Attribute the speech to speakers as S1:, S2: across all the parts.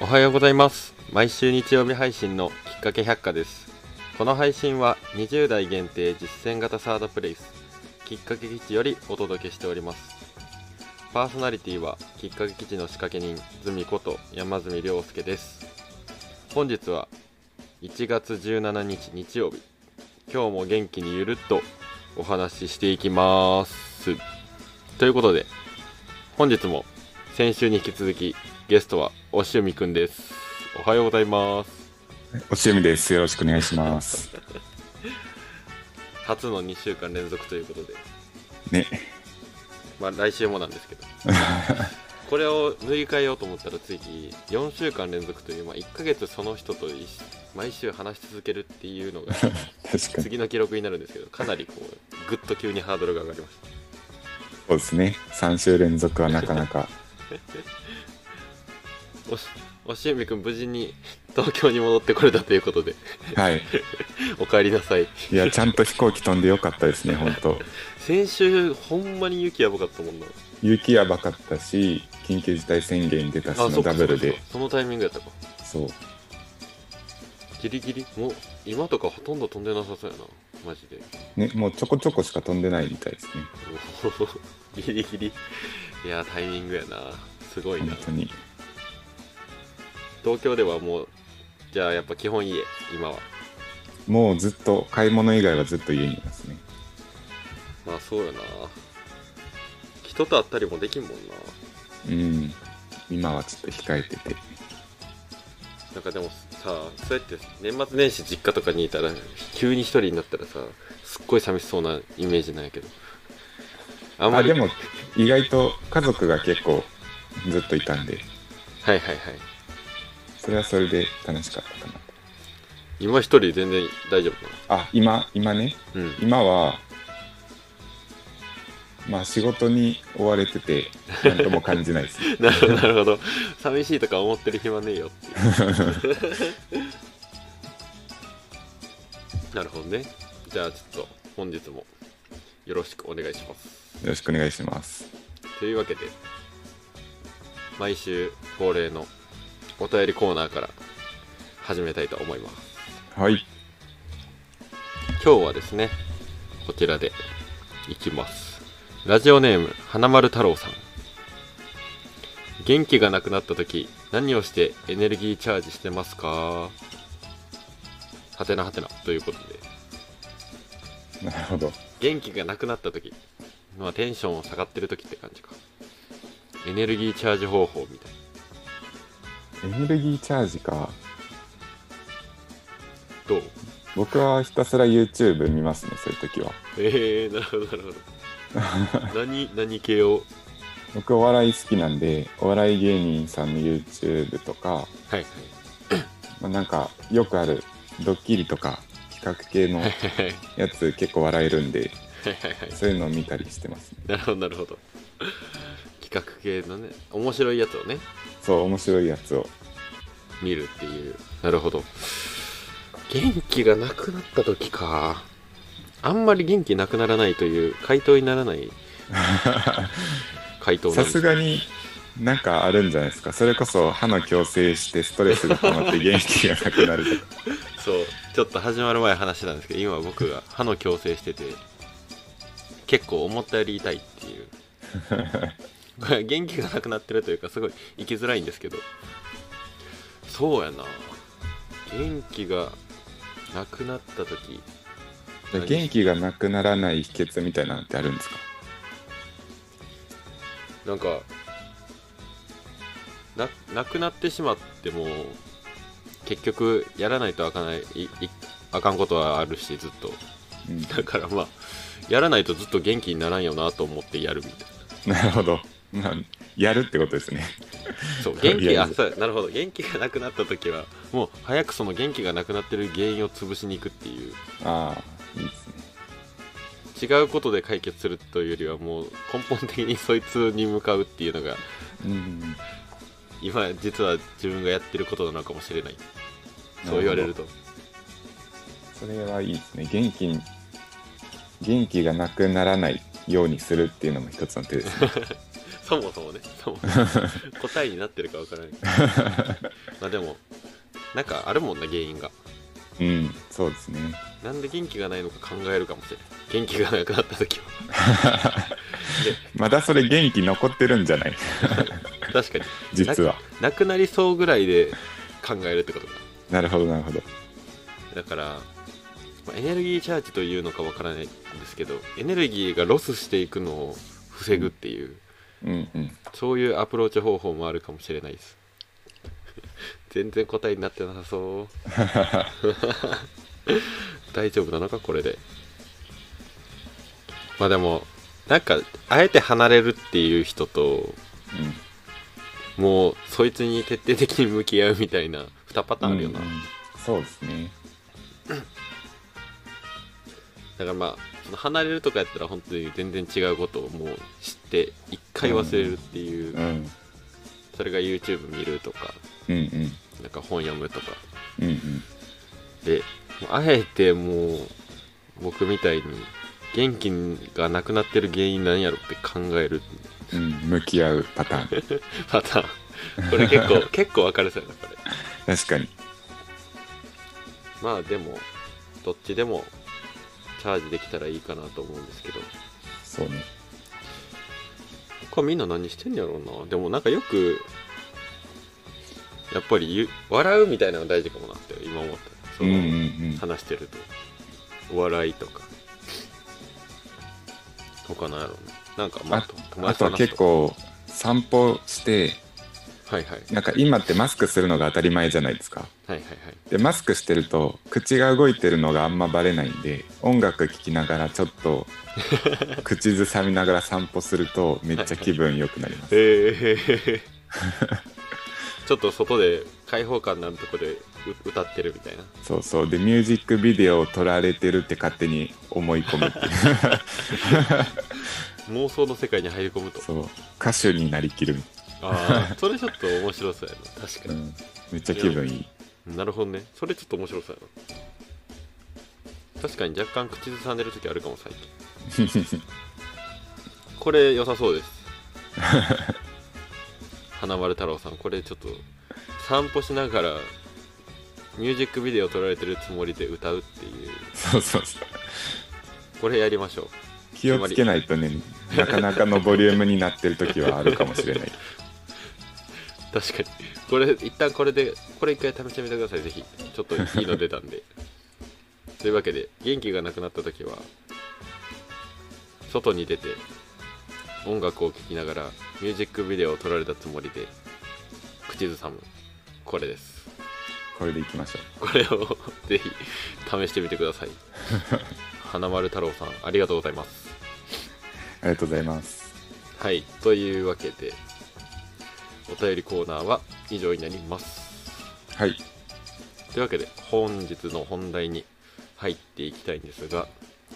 S1: おはようございます。毎週日曜日配信のきっかけ百科です。この配信は20代限定実践型サードプレイス。きっかけ基地よりお届けしております。パーソナリティはきっかけ基地の仕掛け人ズミこと山住亮介です。本日は1月17日日曜日。今日も元気にゆるっとお話ししていきます。ということで本日も先週に引き続きゲストはおしゅみくんですおはようございます
S2: おしゆみです。よろしくお願いします。
S1: 初の2週間連続ということで
S2: ね。
S1: まあ来週もなんですけど これを塗り替えようと思ったら次4週間連続という、まあ、1ヶ月その人と一毎週話し続けるっていうのが。次の記録になるんですけどかなりこうぐっと急にハードルが上がりました
S2: そうですね。3週連続はなかなか。
S1: おしおしゆみくん無事に東京に戻ってこれたということで。
S2: はい。
S1: お帰りなさい。
S2: いや、ちゃんと飛行機飛んでよかったですね、本当。
S1: 先週ほんまに雪やばかったもんな。
S2: 雪やばかったし、緊急事態宣言出たしのダブルで。
S1: そのタイミングやったか。
S2: そう。
S1: ギリギリ？もう今とかほとんど飛んでなさそうやな。マジで。
S2: ね、もうちょこちょこしか飛んでないみたいですね。
S1: ギリギリいやタイミングやなすごいな
S2: 本当に。
S1: 東京ではもうじゃあやっぱ基本家今は
S2: もうずっと、買い物以外はずっと家にいますね。
S1: まあそうやな人と会ったりもできんもんな
S2: うん。今はちょっと控えてて。
S1: なんかでもさそうやって年末年始実家とかにいたら急に一人になったらさすっごい寂しそうなイメージなんやけどあんま
S2: あ、
S1: り
S2: でも、意外と家族が結構ずっといたんで、
S1: はいはいはい。
S2: それはそれで楽しかったかな。
S1: 今一人全然大丈夫な
S2: あ、今、今ね、
S1: のうん。
S2: 今は、まあ仕事に追われてて、なんとも感じないです。
S1: なるほどなるほど。寂しいとか思ってる暇ねえよっていう。なるほどね。じゃあちょっと本日もよろしくお願いします
S2: よろしくお願いします。
S1: というわけで毎週恒例のお便りコーナーから始めたいと思います
S2: はい。
S1: 今日はですねこちらでいきますラジオネーム花丸太郎さん元気がなくなった時何をしてエネルギーチャージしてますか？はてなはてなということで
S2: なるほど。
S1: 元気がなくなった時まあテンションを下がってる時って感じか。エネルギーチャージ方法みたいな。
S2: エネルギーチャージか。
S1: どう？
S2: 僕はひたすら YouTube 見ますね、そういう時は。
S1: えー、なるほどなるほど。何何系を？
S2: 僕お笑い好きなんで、お笑い芸人さんの YouTube とか、
S1: はいはい。
S2: まあ、なんかよくあるドッキリとか企画系のやつ結構笑えるんで、
S1: はいはいはい。
S2: そういうのを見たりしてます、ね。
S1: なるほどなるほど。企画系のね面白いやつをね。
S2: そう、面白いやつを。
S1: 見るっていう。なるほど。元気がなくなった時か。あんまり元気なくならないという回答にならない。回答なん
S2: さ
S1: です。
S2: すがになんかあるんじゃないですか。それこそ歯の矯正してストレスが溜まって元気がなくなるとか。
S1: そう。ちょっと始まる前話してたんですけど今僕が歯の矯正してて結構思ったより痛いっていう。これ元気がなくなってるというかすごい生きづらいんですけど。そうやな。元気がなくなった時。
S2: 元気がなくならない秘訣みたいなのってあるんですか？
S1: なんかななくなってしまっても結局やらないとあかないあかんことはあるしずっと。
S2: うん、
S1: だからまあやらないとずっと元気にならんよなと思ってやるみたい
S2: なるほど。まあ、やるってことですね。
S1: なそう元気あそうなるほど元気がなくなった時はもう早くその元気がなくなってる原因を潰しに行くっていう
S2: ああ、いいですね。
S1: 違うことで解決するというよりはもう根本的にそいつに向かうっていうのが
S2: うん。
S1: 今実は自分がやってることなのかもしれないそう言われると
S2: それはいいですね。元気に、元気がなくならないようにするっていうのも一つの手ですね。
S1: そもそもね。そも 答えになってるかわからない。まあでもなんかあるもんな原因が。
S2: うんそうですね。
S1: なんで元気がないのか考えるかもしれない。元気がなくなった時は。
S2: まだそれ元気残ってるんじゃない？
S1: 確かに。
S2: 実は。
S1: なくなりそうぐらいで考えるってことか。
S2: なるほどなるほど。
S1: だから、まあエネルギーチャージというのかわからないんですけどエネルギーがロスしていくのを防ぐっていう、
S2: うんうん
S1: そういうアプローチ方法もあるかもしれないです。全然答えになってなさそう。大丈夫なのかこれで。まあでもなんかあえて離れるっていう人ともうそいつに徹底的に向き合うみたいな2パターンあるよな、
S2: うんうん。そうですね
S1: だからまあその離れるとかやったら本当に全然違うことをもう知って一回忘れるっていう、
S2: うん。
S1: それが YouTube 見るとか
S2: うんうん。
S1: なんか本読むとか。
S2: うんうん。
S1: であえてもう僕みたいに元気がなくなってる原因なんやろって考える。
S2: うん。向き合うパターン。
S1: パターン。これ結構 結構分かれそうやなこれ。
S2: 確かに。
S1: まあでもどっちでもチャージできたらいいかなと思うんですけど。
S2: そうね。
S1: 他みんな何してんやろうな。でもなんかよくやっぱりゆ笑うみたいなのが大事かもなって今思ったその、
S2: うんうん。うん
S1: 話してると。お笑いとか。他なんやろうななんかまあ
S2: あ
S1: 友
S2: あとは結構散歩して
S1: はいはい。
S2: なんか今ってマスクするのが当たり前じゃないですか
S1: はいはいはい。
S2: でマスクしてると口が動いてるのがあんまバレないんで音楽聴きながらちょっと 口ずさみながら散歩するとめっちゃ気分良くなります。
S1: えー、ちょっと外で開放感のあるとこでう歌ってるみたいな。
S2: そうそう。でミュージックビデオを撮られてるって勝手に思い込むっていう。
S1: 妄想の世界に入り込むと。
S2: そう。歌手になりきる。み
S1: ああそれちょっと面白そうやな。確かに、
S2: うん、めっちゃ気分いい
S1: なるほどね。それちょっと面白そうやな。確かに若干口ずさんでる時あるかも最近。これ良さそうです。花丸太郎さん。これちょっと散歩しながらミュージックビデオ撮られてるつもりで歌うっていう。
S2: そうそうそう。
S1: これやりましょう。
S2: 気をつけないとねなかなかのボリュームになってる時はあるかもしれない。
S1: 確かにこれ一旦これでこれ一回試してみてください。ぜひ。ちょっといいの出たんで。というわけで元気がなくなった時は外に出て音楽を聴きながらミュージックビデオを撮られたつもりで口ずさむ。これです。
S2: これでいきましょ
S1: これを ぜひ試してみてください。花丸太郎さんありがとうございます。
S2: うありがとうございます。
S1: はい。というわけでお便りコーナーは以上になります。
S2: はい。
S1: というわけで本日の本題に入っていきたいんですが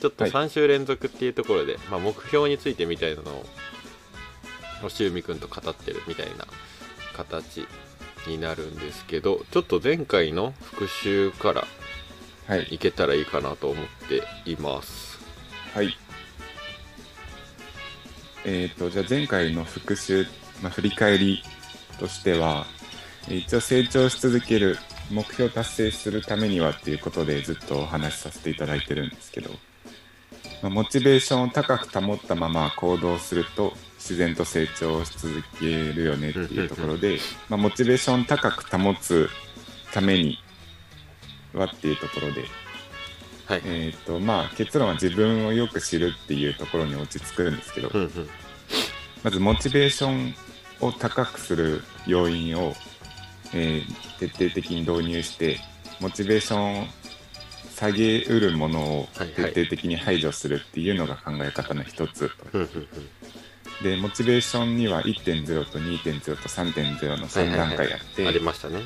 S1: ちょっと
S2: はい。
S1: 3週連続っていうところで、まあ、目標についてみたいなのを星海くんと語ってるみたいな形になるんですけどちょっと前回の復習から
S2: はい。
S1: いけたらいいかなと思っています。
S2: はい。えっ、とじゃあ前回の復習、まあ、振り返りとしてはえー一応成長し続ける目標達成するためにはっていうことでずっとお話しさせていただいてるんですけど、まあモチベーションを高く保ったまま行動すると自然と成長し続けるよねっていうところで、まあ、モチベーション高く保つためにはっていうところで
S1: はい、
S2: えーとまあ、結論は自分をよく知るっていうところに落ち着くんですけど、まずモチベーションを高くする要因を、えー徹底的に導入してモチベーションを下げうるものを
S1: はいはい。
S2: 徹底的に排除するっていうのが考え方の一つ。と、
S1: うんうんうん。
S2: でモチベーションには1.0と2.0と3.0の3段階あって、
S1: ありましたね。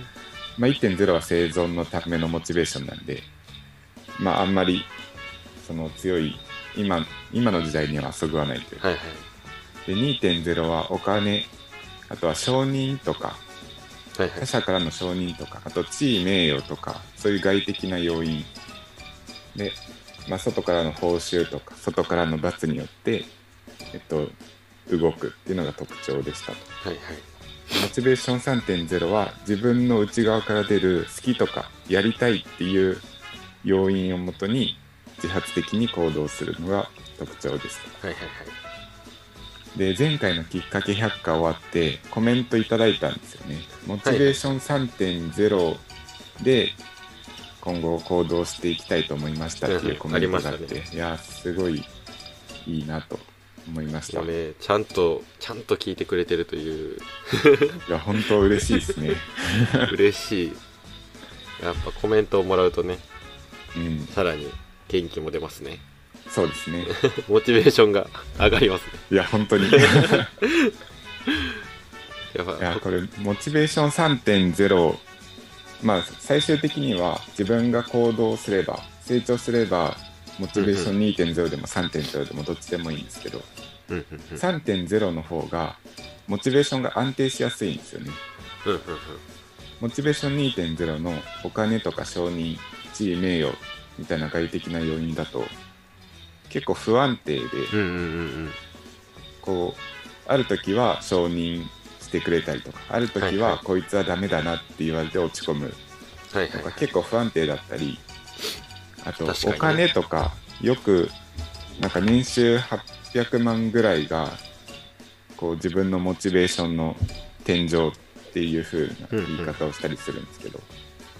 S2: まあ、1.0は生存のためのモチベーションなんで、まあ、あんまりその強い今今の時代にはそぐわないという。か、
S1: はいはい。
S2: で2.0はお金あとは承認とか
S1: はいはい
S2: 他者からの承認とかあと地位名誉とかそういう外的な要因で、まあ、外からの報酬とか外からの罰によってえっと、動くっていうのが特徴でしたと。
S1: はいはい
S2: モチベーション3.0は自分の内側から出る好きとかやりたいっていう要因をもとに自発的に行動するのが特徴ですと。
S1: はいはいはい
S2: で前回のきっかけ100回終わってコメントいただいたんですよね。モチベーション3.0で今後行動していきたいと思いましたっていうコメントがあって、
S1: うんありま
S2: いやすごいいいなと思いました。
S1: ねちゃんとちゃんと聞いてくれてるという。
S2: や本当嬉しいですね。
S1: 嬉しい。やっぱコメントをもらうとね
S2: うん。
S1: さらに元気も出ますね
S2: そうですね。
S1: モチベーションが上がりますね。
S2: いや本当に。い
S1: やっぱ
S2: やこれモチベーション3.0まあ最終的には自分が行動すれば成長すればモチベーション2.0でも3.0でもどっちでもいいんですけど、
S1: うんうんうん
S2: 3.0の方がモチベーションが安定しやすいんですよね。
S1: うんうんうん。
S2: モチベーション2.0のお金とか承認地位名誉みたいな外的な要因だと結構不安定で
S1: うんうんうん
S2: こうある時は承認してくれたりとかある時
S1: は
S2: こいつはダメだなって言われて落ち込む。
S1: はいはい。
S2: とか結構不安定だったりあとお金とかよくなんか年収800万ぐらいがこう自分のモチベーションの天井っていう風な言い方をしたりするんですけど、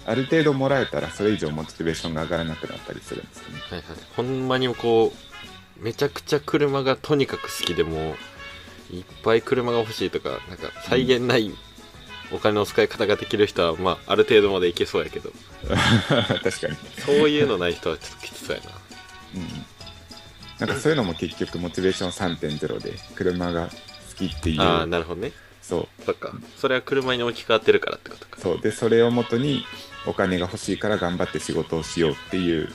S2: ある程度もらえたらそれ以上モチベーションが上がらなくなったりするんですよね。
S1: はいはい。ほんまにこうめちゃくちゃ車がとにかく好きでもいっぱい車が欲しいとかなんか際限ないお金の使い方ができる人は、まあ、ある程度までいけそうやけど。
S2: 確かに、
S1: そういうのない人はちょっときつそうやな。
S2: うん、なんかそういうのも結局モチベーション3.0で車が好きっていう。
S1: ああなるほどね
S2: そう。
S1: そっか。それは車に置き換わってるからってことか。
S2: そう。でそれをもとにお金が欲しいから頑張って仕事をしようっていう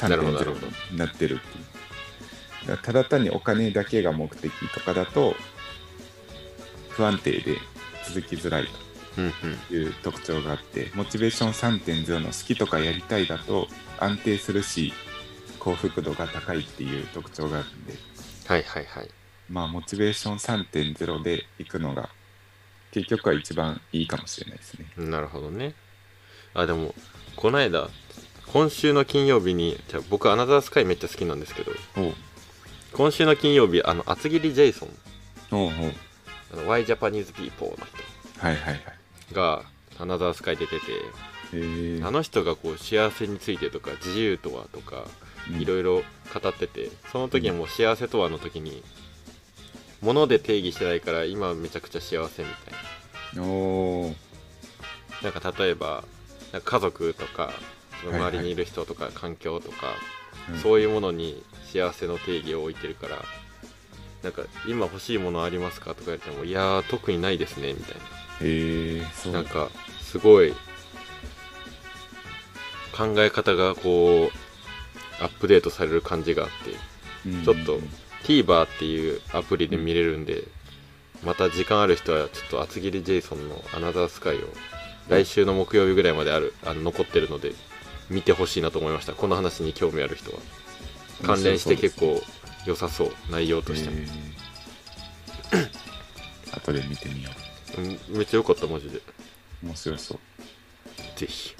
S1: なるほどなるほど。
S2: 3.0になってるっていう。だただ単にお金だけが目的とかだと不安定で続きづらいという特徴があってモチベーション3.0の好きとかやりたいだと安定するし幸福度が高いっていう特徴があるんで。
S1: はいはいはい
S2: まあモチベーション3.0でいくのが結局は一番いいかもしれないですね。
S1: なるほどね。あでもこの間今週の金曜日にじゃあ僕アナザースカイめっちゃ好きなんですけど今週の金曜日あの厚切りジェイソン。
S2: おう
S1: あの Why Japanese People の
S2: はいはいはい。
S1: 人がアナザースカイ出ててあの人がこう幸せについてとか自由とはとか
S2: うん。
S1: いろいろ語っててその時にもう幸せとはの時に物で定義してないから今はめちゃくちゃ幸せみたい
S2: おー。
S1: ななんか例えばなんか家族とかその
S2: はいはい
S1: 周りにいる人とか環境とか、
S2: うん
S1: そういうものに幸せの定義を置いてるからなんか今欲しいものありますかとか言ってもいやー特にないですねみたい
S2: へえ
S1: ななんかすごい考え方がこうアップデートされる感じがあって
S2: うん。
S1: ちょっと TVer っていうアプリで見れるんで、また時間ある人はちょっと厚切りジェイソンのアナザースカイを来週の木曜日ぐらいまであるあの残ってるので見てほしいなと思いました。この話に興味ある人は。関連して結構良さそう。内容としても、
S2: 後で見てみよ
S1: う。んめっちゃ良かったマジで。
S2: う面白そう。
S1: ぜひ、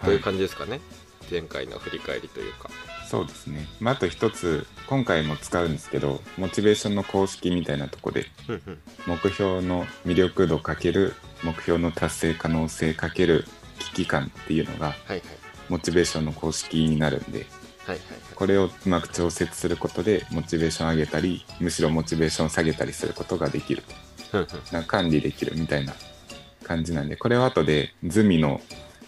S2: は
S1: という感じですかね。前回の振り返りというか
S2: そうですね、まあ、あと一つ今回も使うんですけどモチベーションの公式みたいなとこで目標の魅力度かける目標の達成可能性かける危機感っていうのが
S1: はいはい。
S2: モチベーションの公式になるんで
S1: はいはい
S2: これをうまく調節することでモチベーション上げたりむしろモチベーション下げたりすることができるな管理できるみたいな感じなんでこれは後でズミの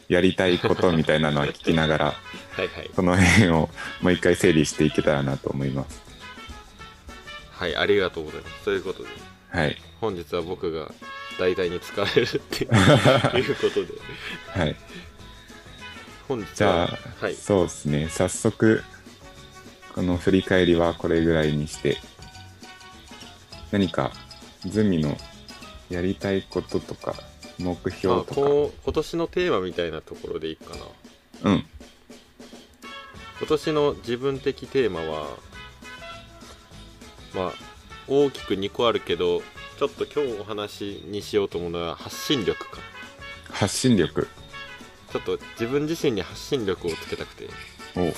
S2: やりたいことみたいなのは聞きながら
S1: はいはい。
S2: その辺をもう一回整理していけたらなと思います。
S1: はいありがとうございます。ということで
S2: はい。
S1: 本日は僕が代替に使われるって いうことで。
S2: はい。
S1: 本日
S2: じゃ
S1: は
S2: あ、
S1: はい。
S2: そうですね。早速この振り返りはこれぐらいにして何かズミのやりたいこととか目
S1: まあ
S2: 標とか。
S1: こう今年のテーマみたいなところでいいかな。
S2: うん。
S1: 今年の自分的テーマはまあ大きく2個あるけどちょっと今日お話にしようと思うのは発信力か。
S2: 発信力。
S1: ちょっと自分自身に発信力をつけたくて。
S2: お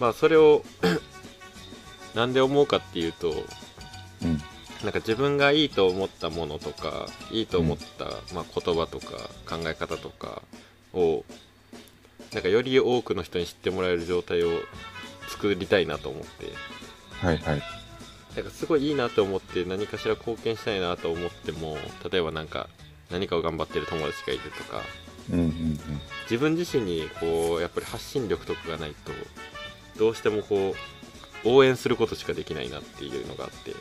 S1: まあそれを なんで思うかっていうと
S2: うん
S1: なんか自分がいいと思ったものとかいいと思った、まあ、言葉とか考え方とかをなんかより多くの人に知ってもらえる状態を作りたいなと思って。
S2: はいはい。
S1: なんかすごいいいなと思って何かしら貢献したいなと思っても例えばなんか何かを頑張ってる友達がいるとか。
S2: うんうん
S1: 自分自身にこうやっぱり発信力とかがないとどうしてもこう応援することしかできないなっていうのがあって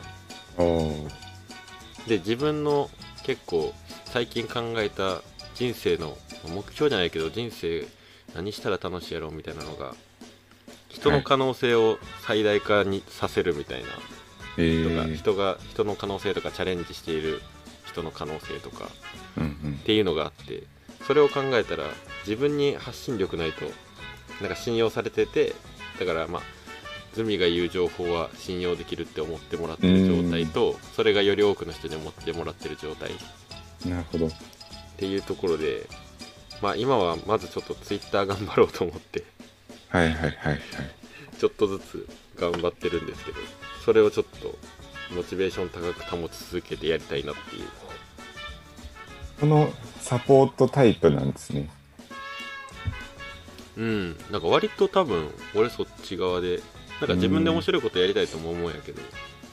S1: で自分の結構最近考えた人生の目標じゃないけど人生何したら楽しいやろうみたいなのが人の可能性を最大化にさせるみたいな
S2: えー、
S1: 人が人の可能性とかチャレンジしている人の可能性とか
S2: うんうん。
S1: っていうのがあってそれを考えたら自分に発信力ないとなんか信用されててだからまあズミが言う情報は信用できるって思ってもらってる状態とそれがより多くの人に思ってもらってる状態。っ
S2: なるほど。
S1: ていうところでまあ今はまずちょっとツイッター頑張ろうと思って
S2: はいはいはいはい。
S1: ちょっとずつ頑張ってるんですけどそれをちょっとモチベーション高く保ち続けてやりたいなっていう。
S2: このサポートタイプなんですね。
S1: うん。なんか割と多分俺そっち側でなんか自分で面白いことやりたいとも思うんやけど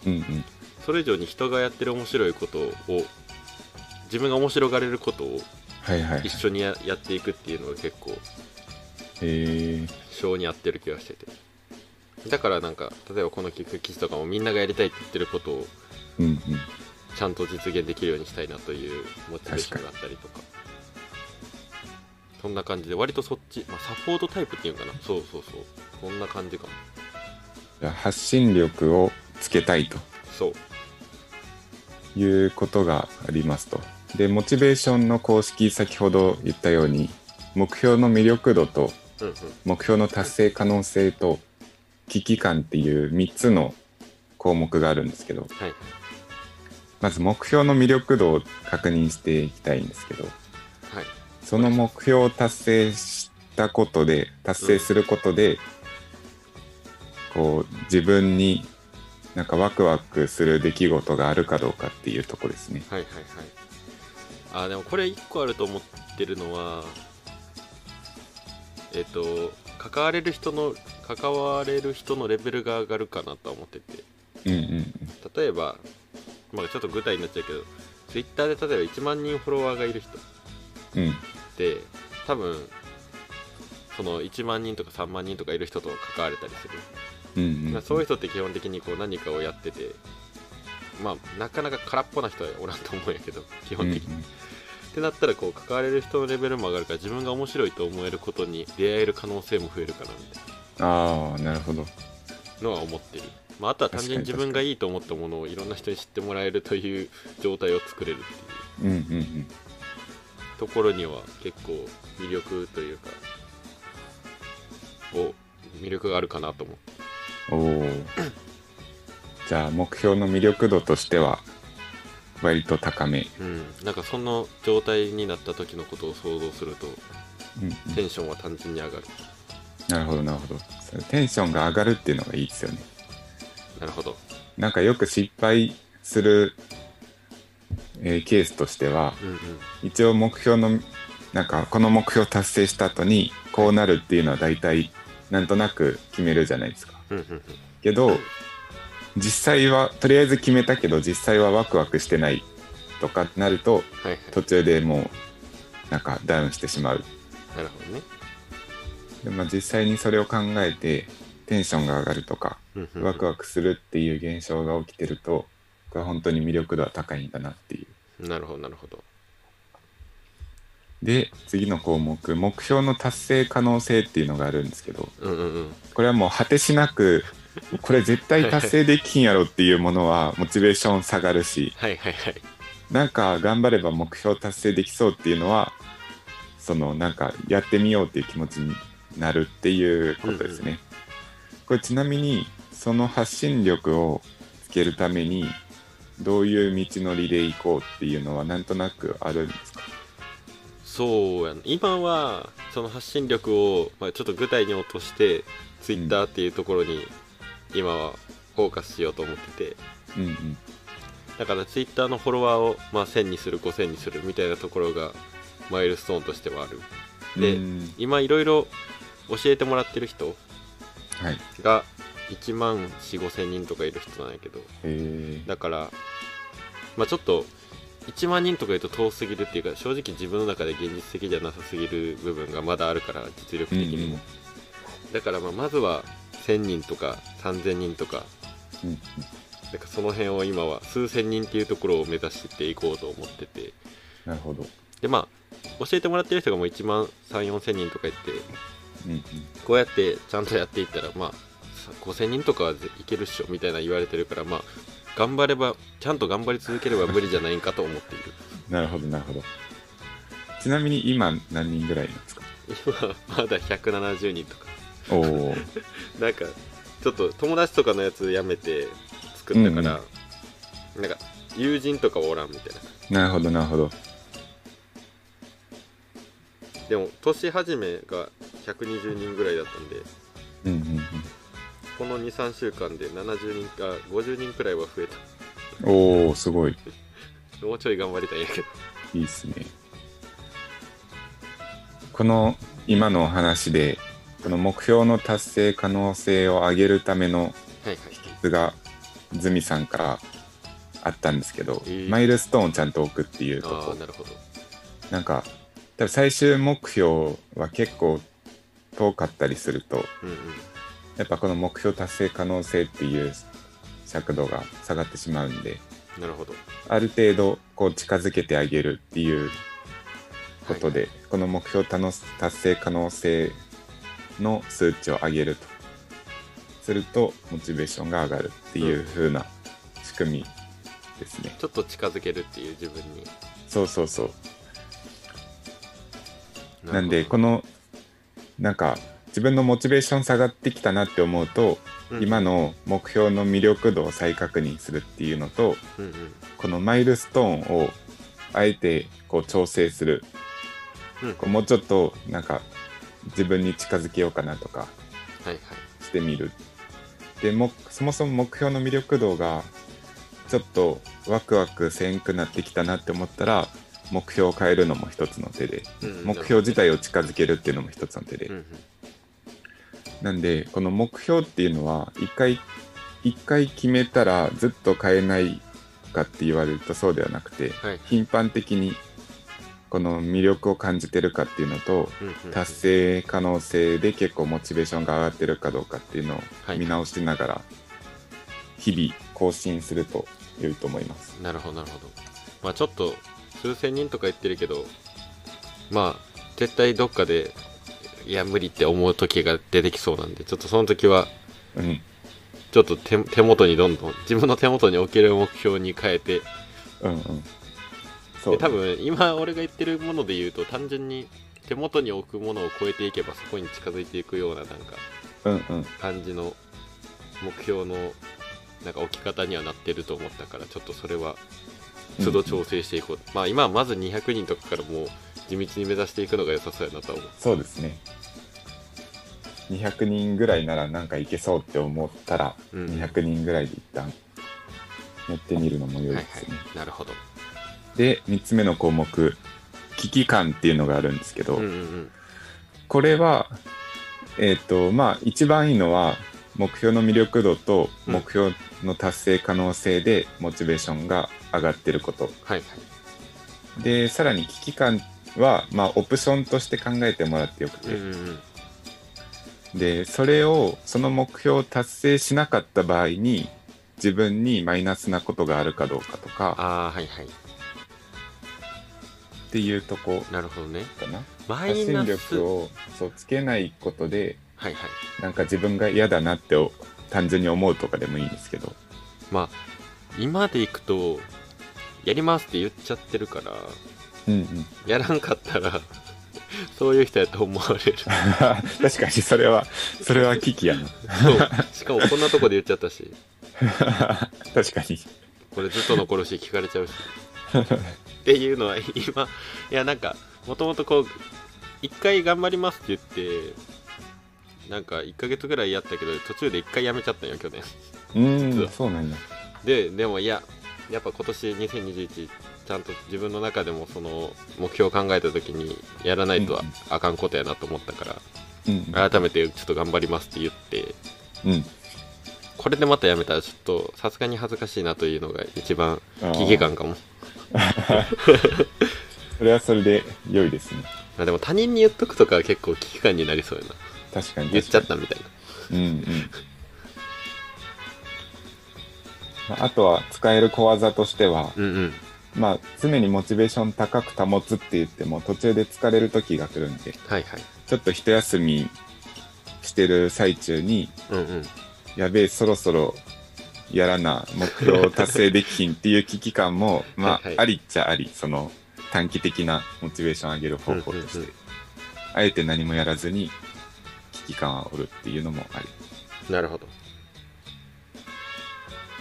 S2: うんうん。
S1: それ以上に人がやってる面白いことを自分が面白がれることを一緒にややっていくっていうのが結構
S2: えー、
S1: 性に合ってる気がしてて。だからなんか例えばこのキック記事とかもみんながやりたいって言ってることをちゃんと実現できるようにしたいなというモチベーションがあったりとか。そんな感じで割とそっち、まあ、サポートタイプっていうのかな。そうそうそう。こんな感じかも
S2: 発信力をつけたいと
S1: そう。
S2: いうことがありますと。でモチベーションの公式先ほど言ったように目標の魅力度と
S1: うんうん。
S2: 目標の達成可能性と危機感っていう3つの項目があるんですけど
S1: はい。
S2: まず目標の魅力度を確認していきたいんですけど
S1: はい。
S2: その目標を達成したことで達成することで、こう自分になんかワクワクする出来事があるかどうかっていうとこですね。
S1: はいはいはい。あでもこれ1個あると思ってるのはえっ、と関われる人の関われる人のレベルが上がるかなとは思ってて。
S2: うんうん
S1: 例えば、まあ、ちょっと具体になっちゃうけど Twitter で例えば1万人フォロワーがいる人。っ
S2: うん。うん
S1: て多分その1万人とか3万人とかいる人と関われたりする、
S2: うんうん。
S1: まあそういう人って基本的にこう何かをやっててまあなかなか空っぽな人はおらんと思うんやけど基本的に、ってなったらこう関われる人のレベルも上がるから自分が面白いと思えることに出会える可能性も増えるかなみたい
S2: ああなるほど。
S1: なのは思ってる、まあ、あとは単純に自分がいいと思ったものをいろんな人に知ってもらえるという状態を作れるっていう。
S2: うんうんうん。
S1: ところには結構魅力というかを魅力があるかなと思って
S2: おお。じゃあ目標の魅力度としては割と高め。
S1: うんなんかその状態になった時のことを想像すると
S2: うんうん
S1: テンションは単純に上がる
S2: なるほどなるほど。それテンションが上がるっていうのがいいですよね。
S1: なるほど
S2: なんかよく失敗する、えーケースとしては
S1: うんうん
S2: 一応目標のなんかこの目標達成した後にこうなるっていうのは大体なんとなく決めるじゃないですか。けど実際はとりあえず決めたけど実際はワクワクしてないとかなると
S1: はいはい
S2: 途中でもうなんかダウンしてしまう。
S1: なるほどね
S2: でまあ、実際にそれを考えてテンションが上がるとかワクワクするっていう現象が起きてるとこれは本当に魅力度は高いんだなっていう。
S1: なるほどなるほど
S2: で次の項目目標の達成可能性っていうのがあるんですけど
S1: うんうんうん。
S2: これはもう果てしなくこれ絶対達成できひんやろっていうものはモチベーション下がるし
S1: はいはいはい。
S2: なんか頑張れば目標達成できそうっていうのはそのなんかやってみようっていう気持ちになるっていうことですね。これちなみにその発信力をけるためにどういう道のりで行こうっていうのはなんとなくあるんですか？
S1: そうやな。今はその発信力を、まあ、ちょっと具体に落としてツイッターっていうところに今はフォーカスしようと思ってて。
S2: うんうん。
S1: だからツイッターのフォロワーを、まあ、1000にする5000にするみたいなところがマイルストーンとしてはある。で
S2: うん。
S1: 今いろいろ教えてもらってる人
S2: はい。
S1: が1万4 5千人とかいる人なんやけど。だからまあちょっと1万人とか言うと遠すぎるっていうか正直自分の中で現実的じゃなさすぎる部分がまだあるから実力的にも、だからまあまずは1000人とか3000人とか。
S2: うんうん。
S1: なんかその辺を今は数千人っていうところを目指していこうと思ってて。
S2: なるほど。
S1: でまあ教えてもらってる人がもう1万3 4千人とか言って
S2: うんうん。
S1: こうやってちゃんとやっていったらまあさ5000人とかはいけるっしょみたいな言われてるからまあ頑張ればちゃんと頑張り続ければ無理じゃないんかと思っている。
S2: なるほどなるほど。ちなみに今何人ぐらいなんですか？
S1: 今まだ170人とか。
S2: おお
S1: なんかちょっと友達とかのやつやめて作ったから、なんか友人とかおらんみたいな。
S2: なるほどなるほど。
S1: でも年始めが120人ぐらいだったんで。
S2: うんうんうん
S1: この23週間で70人か50人くらいは増えた。
S2: おおすごい。
S1: もうちょい頑張りたいんやけど。
S2: いいっすね。この今のお話でこの目標の達成可能性を上げるための秘訣がズミさんからあったんですけど、
S1: えー。
S2: マイルストーンをちゃんと置くっていうこ
S1: あなるほど。
S2: なんか多分最終目標は結構遠かったりすると
S1: うんうん
S2: やっぱこの目標達成可能性っていう尺度が下がってしまうんで
S1: なるほど。
S2: ある程度こう近づけてあげるっていうことで、この目標達成可能性の数値を上げると。するとモチベーションが上がるっていう風な仕組みですね、
S1: ちょっと近づけるっていう自分に。
S2: そうそうそう。なんでこのなんか自分のモチベーション下がってきたなって思うと、
S1: うん。
S2: 今の目標の魅力度を再確認するっていうのと
S1: うんうん。
S2: このマイルストーンをあえてこう調整する。
S1: うん。
S2: こうもうちょっとなんか自分に近づけようかなとか
S1: はいはい。
S2: してみる。でもそもそも目標の魅力度がちょっとワクワクせんくなってきたなって思ったら目標を変えるのも一つの手で。
S1: うん。
S2: 目標自体を近づけるっていうのも一つの手で。
S1: うんうん
S2: なんでこの目標っていうのは一回一回決めたらずっと変えないかって言われるとそうではなくて
S1: はい。
S2: 頻繁的にこの魅力を感じてるかっていうのと達成可能性で結構モチベーションが上がってるかどうかっていうの
S1: はい。
S2: を見直しながら日々更新すると良いと思います。
S1: なるほどなるほど。まあちょっと数千人とか言ってるけどまあ絶対どっかでいや無理って思う時が出てきそうなんでちょっとその時は
S2: うん、
S1: ちょっと手手元にどんどん自分の手元に置ける目標に変えて
S2: うん、うん。そう。
S1: で多分今俺が言ってるもので言うと単純に手元に置くものを超えていけばそこに近づいていくようななんか
S2: うんうん。
S1: 感じの目標のなんか置き方にはなってると思ったからちょっとそれは都度調整していこう、まあ今はまず200人とかからもう地道に目指していくのが良さそうやなとは思う。
S2: そうですね。200人ぐらいならなんかいけそうって思ったら、
S1: うん。
S2: 200人ぐらいで一旦やってみるのも良い
S1: はい
S2: ですね。
S1: はいなるほど。
S2: で、3つ目の項目、危機感っていうのがあるんですけど、
S1: うんうんうん。
S2: これは、えっ、と、まあ、一番いいのは、目標の魅力度と
S1: うん。
S2: 目標の達成可能性でモチベーションが上がってること。
S1: はいはい。
S2: で、さらに危機感は、まあ、オプションとして考えてもらってよくて、
S1: うんうんうん。
S2: で、それを、その目標を達成しなかった場合に、自分にマイナスなことがあるかどうかとか。
S1: ああはいはい。
S2: っていうとこ
S1: なるほどね。
S2: かな。
S1: マ
S2: 発信力をそうつけないことで、
S1: はいはい。
S2: なんか自分が嫌だなってお単純に思うとかでもいいんですけど、
S1: まあ今でいくとやりますって言っちゃってるから
S2: うんうん、
S1: やらんかったら そういう人やと思われる。
S2: 確かにそれはそれは危機やな。
S1: そう。しかもこんなとこで言っちゃったし。
S2: 確かに。
S1: これずっと残るし聞かれちゃうし。っていうのは今いやなんかもともとこう一回頑張りますって言ってなんか1ヶ月ぐらいやったけど途中で1回やめちゃったんよ去年。
S2: うんそうなんだ
S1: ででもいややっぱ今年2021ちゃんと自分の中でもその目標を考えた時にやらないと
S2: うん。
S1: あかんことやなと思ったから
S2: うん。
S1: 改めてちょっと頑張りますって言って
S2: うん。
S1: これでまたやめたらちょっとさすがに恥ずかしいなというのが一番危機感かも。
S2: それはそれで良いですね。
S1: あでも他人に言っとくとかは結構危機感になりそうやな。
S2: 確かに。
S1: 言っちゃったみたいな。
S2: うんうん。まああとは使える小技としては、
S1: うんうん
S2: まあ、常にモチベーション高く保つって言っても途中で疲れる時が来るんで
S1: はいはい。
S2: ちょっと一休みしてる最中に
S1: うんうん。
S2: やべえそろそろやらな目標を達成できひんっていう危機感もまあ
S1: はいはい。
S2: ありっちゃありその短期的なモチベーション上げる方法として、
S1: うんうんうん。
S2: あえて何もやらずに危機感を煽るっていうのもあり
S1: なるほど。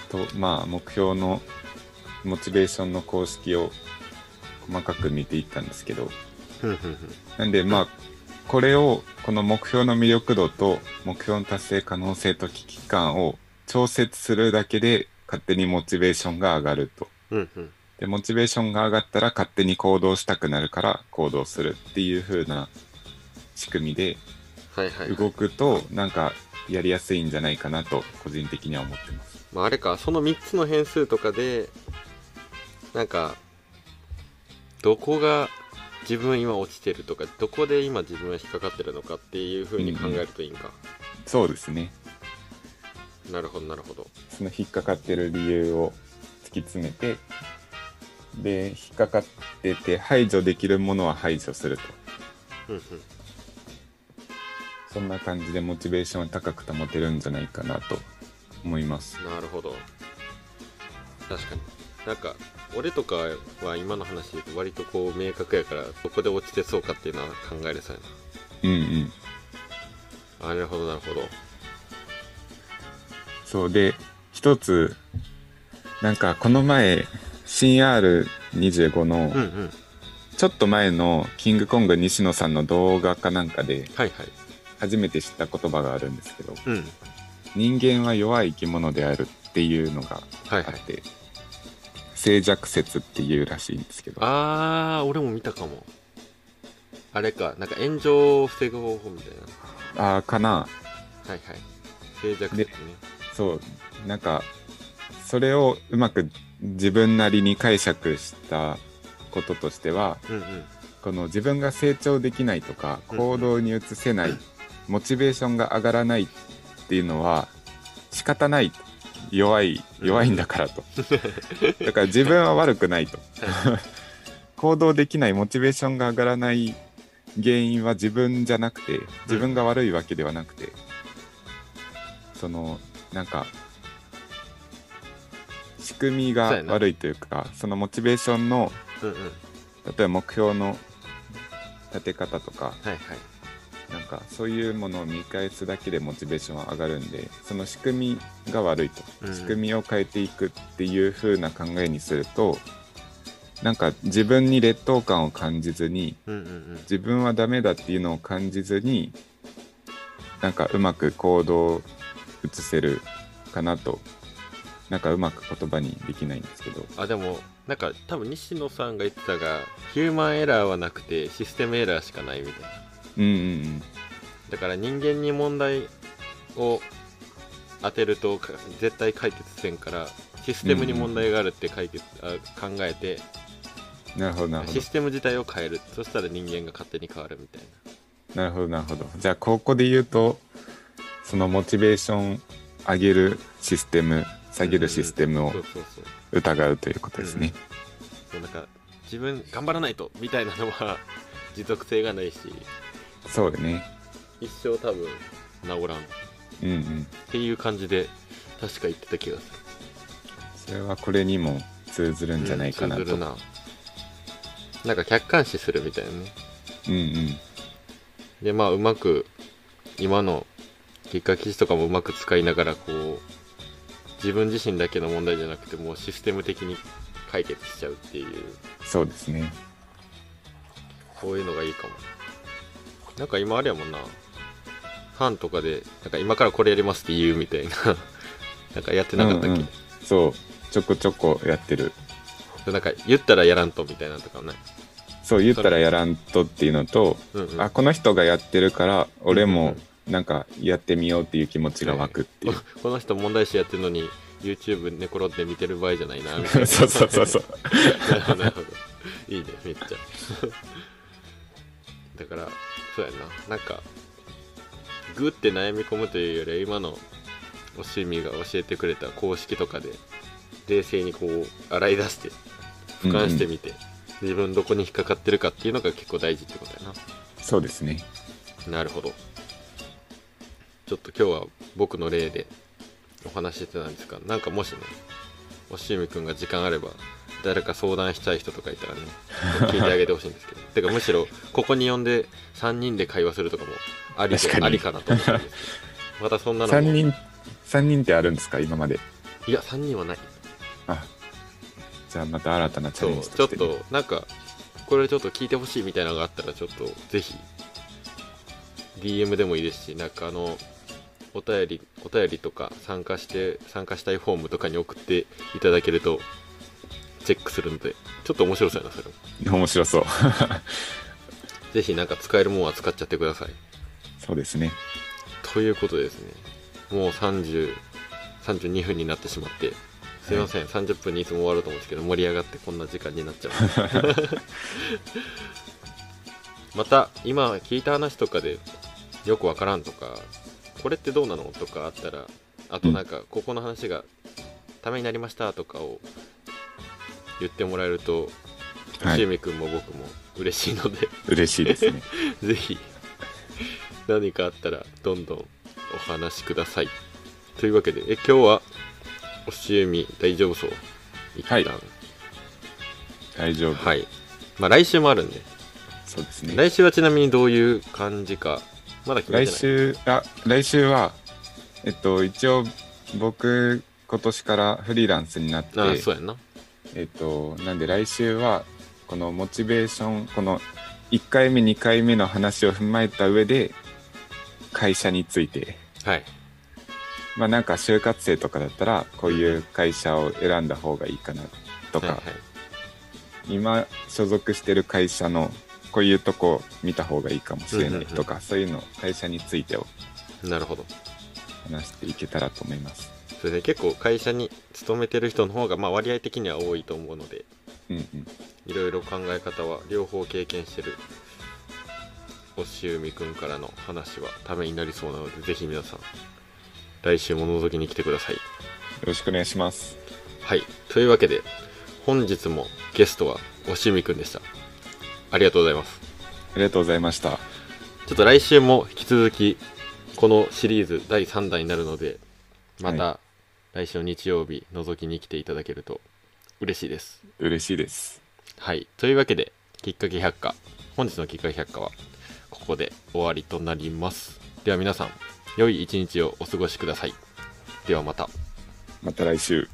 S2: とまあ目標のモチベーションの公式を細かく見ていったんですけどなんでまあこれをこの目標の魅力度と目標の達成可能性と危機感を調節するだけで勝手にモチベーションが上がると。でモチベーションが上がったら勝手に行動したくなるから行動するっていう風な仕組みで動くとなんかやりやすいんじゃないかなと個人的には思ってます。
S1: まあ、あれかその3つの変数とかでなんかどこが自分今落ちてるとかどこで今自分は引っかかってるのかっていう風に考えるといいんか、
S2: そうですね。
S1: なるほどなるほど。
S2: その引っかかってる理由を突き詰めてで引っかかってて排除できるものは排除すると。
S1: うんうん。
S2: そんな感じでモチベーションを高く保てるんじゃないかなと思います。
S1: なるほど。確かに。なんか俺とかは今の話割とこう明確やからどこで落ちてそうかっていうのは考えれそうや
S2: うんうん。
S1: なあなるほどなるほど。
S2: そうで一つなんかこの前 CR25 のちょっと前のキングコング西野さんの動画かなんかで
S1: はいはい。
S2: 初めて知った言葉があるんですけど
S1: うん。
S2: 人間は弱い生き物であるっていうのが
S1: はいはい。
S2: あって静寂説っていうらしいんですけど。
S1: あー俺も見たかも。あれかなんか炎上を防ぐ方法みたいな。
S2: あーかな。
S1: はいはい。静寂説ね。
S2: そうなんかそれをうまく自分なりに解釈したこととしては
S1: うんうん。
S2: この自分が成長できないとか
S1: うん。
S2: 行動に移せない、モチベーションが上がらないっていうのは仕方ない弱い弱いんだからと。だから自分は悪くないと。行動できないモチベーションが上がらない原因は自分じゃなくて自分が悪いわけではなくて、そのなんか仕組みが悪いというかそのモチベーションの
S1: うんうん。
S2: 例えば目標の立て方とか
S1: はいはい
S2: なんかそういうものを見返すだけでモチベーションは上がるんでその仕組みが悪いと、
S1: うん。
S2: 仕組みを変えていくっていう風な考えにするとなんか自分に劣等感を感じずに
S1: うんうんうん。
S2: 自分はダメだっていうのを感じずになんかうまく行動を移せるかなと。なんかうまく言葉にできないんですけど。
S1: あでもなんか多分西野さんが言ってたがヒューマンエラーはなくてシステムエラーしかないみたいな
S2: うんうん
S1: だから人間に問題を当てるとか絶対解決せんからシステムに問題があるって解決、あ考えて
S2: うんなるほどなるほど。
S1: システム自体を変えるそしたら人間が勝手に変わるみたいな。
S2: なるほど。なるほどじゃあここで言うとそのモチベーション上げるシステム下げるシステムを疑うということですね、
S1: そうなんか自分頑張らないとみたいなのは持続性がないし
S2: そうだね。
S1: 一生多分治らん。っ
S2: うんうん。
S1: ていう感じで確か言ってた気がする。
S2: それはこれにも通ずるんじゃないかなと、
S1: うん通ずるな。なんか客観視するみたいなね。
S2: うんうん。
S1: でまあうまく今の結果記事とかもうまく使いながらこう自分自身だけの問題じゃなくてもうシステム的に解決しちゃうっていう。
S2: そうですね。
S1: こういうのがいいかもなんか今あれやもんな。ファンとかでなんか今からこれやりますって言うみたいな。なんかやってなかったっけ、
S2: うんうん。そう、ちょこちょこやってる。
S1: なんか言ったらやらんとみたいなのとかない？
S2: そう、言ったらやらんとっていうのと、
S1: うんうん。
S2: あ、この人がやってるから、俺もなんかやってみようっていう気持ちが湧くっていう。
S1: こ この人問題集やってるのに YouTube 寝転んで見てる場合じゃないなみたいな。
S2: そうそうそうそう。
S1: なるほど。いいねめっちゃだからそうやな。なんかグって悩み込むというよりは今のおしみが教えてくれた公式とかで冷静にこう洗い出して俯瞰してみて、自分どこに引っかかってるかっていうのが結構大事ってことや
S2: そうですね。
S1: ななるほど。ちょっと今日は僕の例でお話ししてたんですがなんかもしねおしみくんが時間あれば誰か相談したい人とかいたらね聞いてあげてほしいんですけど。てかむしろここに呼んで3人で会話するとかもあり
S2: かに。
S1: ありかなと思うんですけどまたそんなのも。
S2: 3人、三人ってあるんですか？今まで。
S1: いや3人はない。
S2: あ、じゃあまた新たなチャレンジ
S1: そうちょっとなんかこれちょっと聞いてほしいみたいなのがあったらちょっとぜひ DM でもいいですしなんかあのお便りお便りとか参加して参加したいフォームとかに送っていただけるとチェックするのでちょっと面白そうやなそれ
S2: 面白そう。
S1: ぜひなんか使えるもんは使っちゃってください
S2: そうですね。
S1: ということでですねもう30 32分になってしまってすいません、30分にいつも終わると思うんですけど盛り上がってこんな時間になっちゃう また今聞いた話とかでよくわからんとかこれってどうなのとかあったらあとなんかここの話がためになりましたとかを言ってもらえると
S2: はい。
S1: しゅうみくんも僕も嬉しいので
S2: 嬉しいですね。
S1: ぜひ何かあったらどんどんお話しください。というわけでえ今日はおしゆみ大丈夫そう？一旦。
S2: はい大丈夫。
S1: はい。まあ来週もあるんで。
S2: そうですね。
S1: 来週はちなみにどういう感じかまだ決めて
S2: 来
S1: ない。
S2: 週、あ、来週は、えっと、一応、僕、今年からフリーランスになって、
S1: あそうやんな
S2: えっと、なんで来週は、このモチベーション、この1回目、2回目の話を踏まえた上で、会社について、
S1: はい。
S2: まあなんか就活生とかだったら、こういう会社を選んだ方がいいかなとか、
S1: はいはい。
S2: 今所属してる会社のこういうとこ見た方がいいかもしれないとか、そういうの会社についてを
S1: なるほど。
S2: 話していけたらと思います。
S1: それで結構会社に勤めてる人の方がまあ割合的には多いと思うので
S2: うんうん。
S1: いろいろ考え方は両方経験してるおしゅうみくんからの話はためになりそうなのでぜひ皆さん来週も覗きに来てください
S2: よろしくお願いします。
S1: はいというわけで本日もゲストはおしゅうみくんでしたありがとうございます
S2: ありがとうございました。
S1: ちょっと来週も引き続きこのシリーズ第3弾になるのでま
S2: は
S1: た来週の日曜日覗きに来ていただけると嬉しいです
S2: 嬉しいです。
S1: はい。というわけで、きっかけ百科。本日のきっかけ百科は、ここで終わりとなります。では皆さん、良い一日をお過ごしください。ではまた。
S2: また来週。